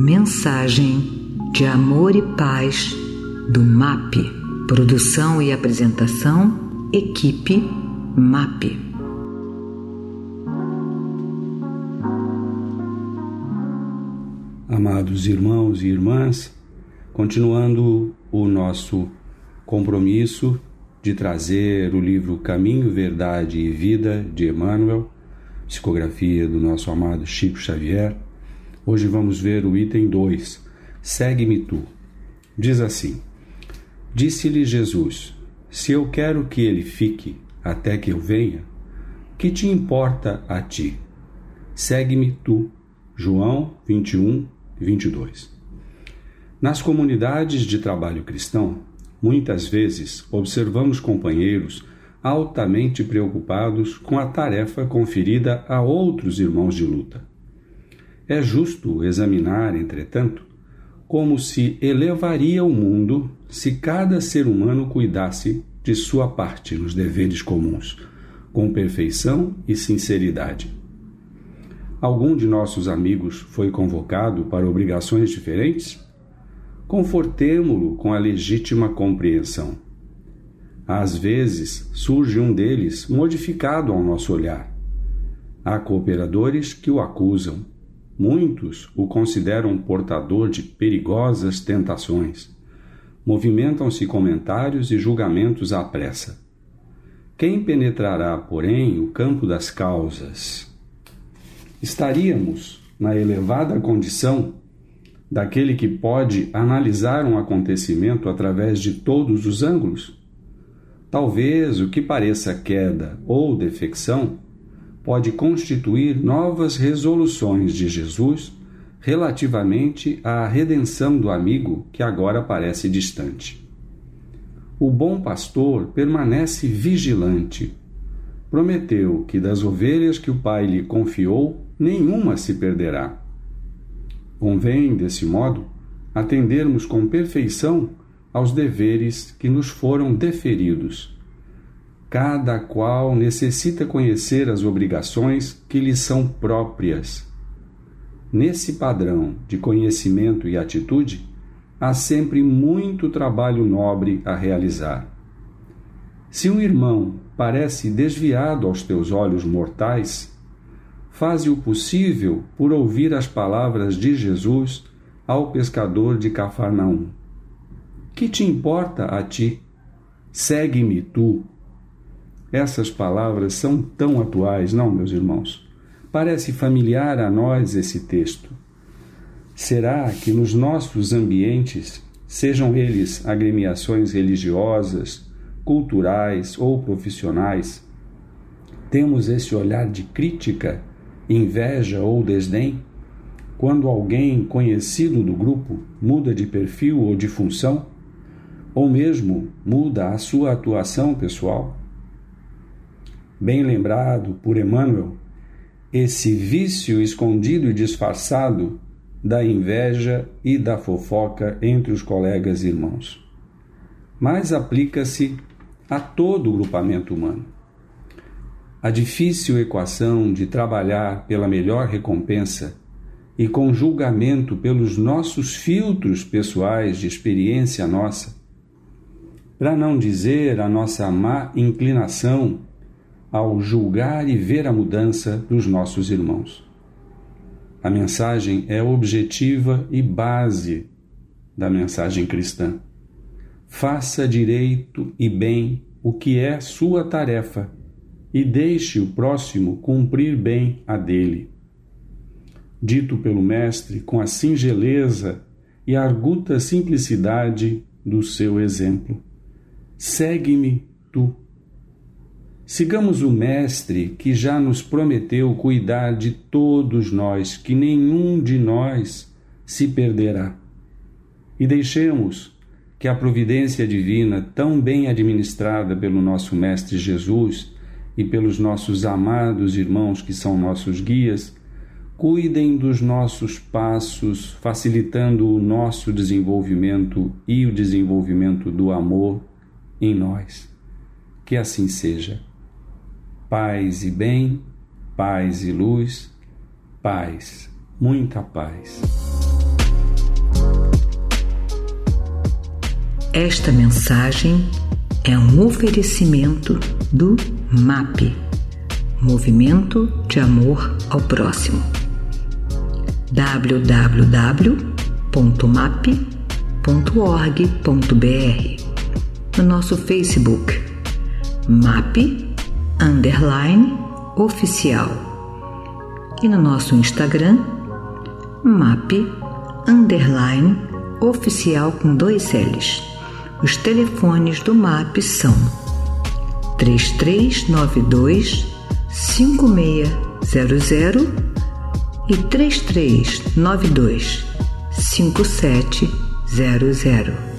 Mensagem de Amor e Paz do MAP. Produção e apresentação, equipe MAP. Amados irmãos e irmãs, continuando o nosso compromisso de trazer o livro Caminho, Verdade e Vida de Emmanuel, psicografia do nosso amado Chico Xavier Hoje vamos ver o item 2. Segue-me tu. Diz assim: Disse-lhe Jesus: Se eu quero que ele fique até que eu venha, que te importa a ti? Segue-me tu. João 21, 22. Nas comunidades de trabalho cristão, muitas vezes observamos companheiros altamente preocupados com a tarefa conferida a outros irmãos de luta. É justo examinar, entretanto, como se elevaria o mundo se cada ser humano cuidasse de sua parte nos deveres comuns, com perfeição e sinceridade. Algum de nossos amigos foi convocado para obrigações diferentes? Confortemo-lo com a legítima compreensão. Às vezes surge um deles modificado ao nosso olhar. Há cooperadores que o acusam, Muitos o consideram portador de perigosas tentações. Movimentam-se comentários e julgamentos à pressa. Quem penetrará, porém, o campo das causas? Estaríamos na elevada condição daquele que pode analisar um acontecimento através de todos os ângulos? Talvez o que pareça queda ou defecção pode constituir novas resoluções de Jesus relativamente à redenção do amigo que agora parece distante. O bom pastor permanece vigilante. Prometeu que das ovelhas que o Pai lhe confiou, nenhuma se perderá. Convém, desse modo, atendermos com perfeição aos deveres que nos foram deferidos Cada qual necessita conhecer as obrigações que lhe são próprias. Nesse padrão de conhecimento e atitude, há sempre muito trabalho nobre a realizar. Se um irmão parece desviado aos teus olhos mortais, faze o possível por ouvir as palavras de Jesus ao pescador de Cafarnaum. Que te importa a ti? Segue-me tu. Essas palavras são tão atuais, não, meus irmãos? Parece familiar a nós esse texto. Será que nos nossos ambientes, sejam eles agremiações religiosas, culturais ou profissionais, temos esse olhar de crítica, inveja ou desdém? Quando alguém conhecido do grupo muda de perfil ou de função, ou mesmo muda a sua atuação pessoal? Bem lembrado por Emmanuel, esse vício escondido e disfarçado da inveja e da fofoca entre os colegas e irmãos. Mas aplica-se a todo o grupamento humano. A difícil equação de trabalhar pela melhor recompensa e com julgamento pelos nossos filtros pessoais de experiência nossa, para não dizer a nossa má inclinação ao julgar e ver a mudança dos nossos irmãos. A mensagem é objetiva e base da mensagem cristã. Faça direito e bem o que é sua tarefa e deixe o próximo cumprir bem a dele. Dito pelo Mestre com a singeleza e a arguta simplicidade do seu exemplo. Segue-me tu Sigamos o Mestre que já nos prometeu cuidar de todos nós, que nenhum de nós se perderá. E deixemos que a providência divina, tão bem administrada pelo nosso Mestre Jesus e pelos nossos amados irmãos que são nossos guias, cuidem dos nossos passos, facilitando o nosso desenvolvimento e o desenvolvimento do amor em nós. Que assim seja paz e bem, paz e luz, paz, muita paz. Esta mensagem é um oferecimento do MAP Movimento de Amor ao Próximo www.map.org.br No nosso Facebook MAP Underline Oficial e no nosso Instagram MAP Underline Oficial com dois L's. Os telefones do MAP são 3392 5600 e 3392 5700.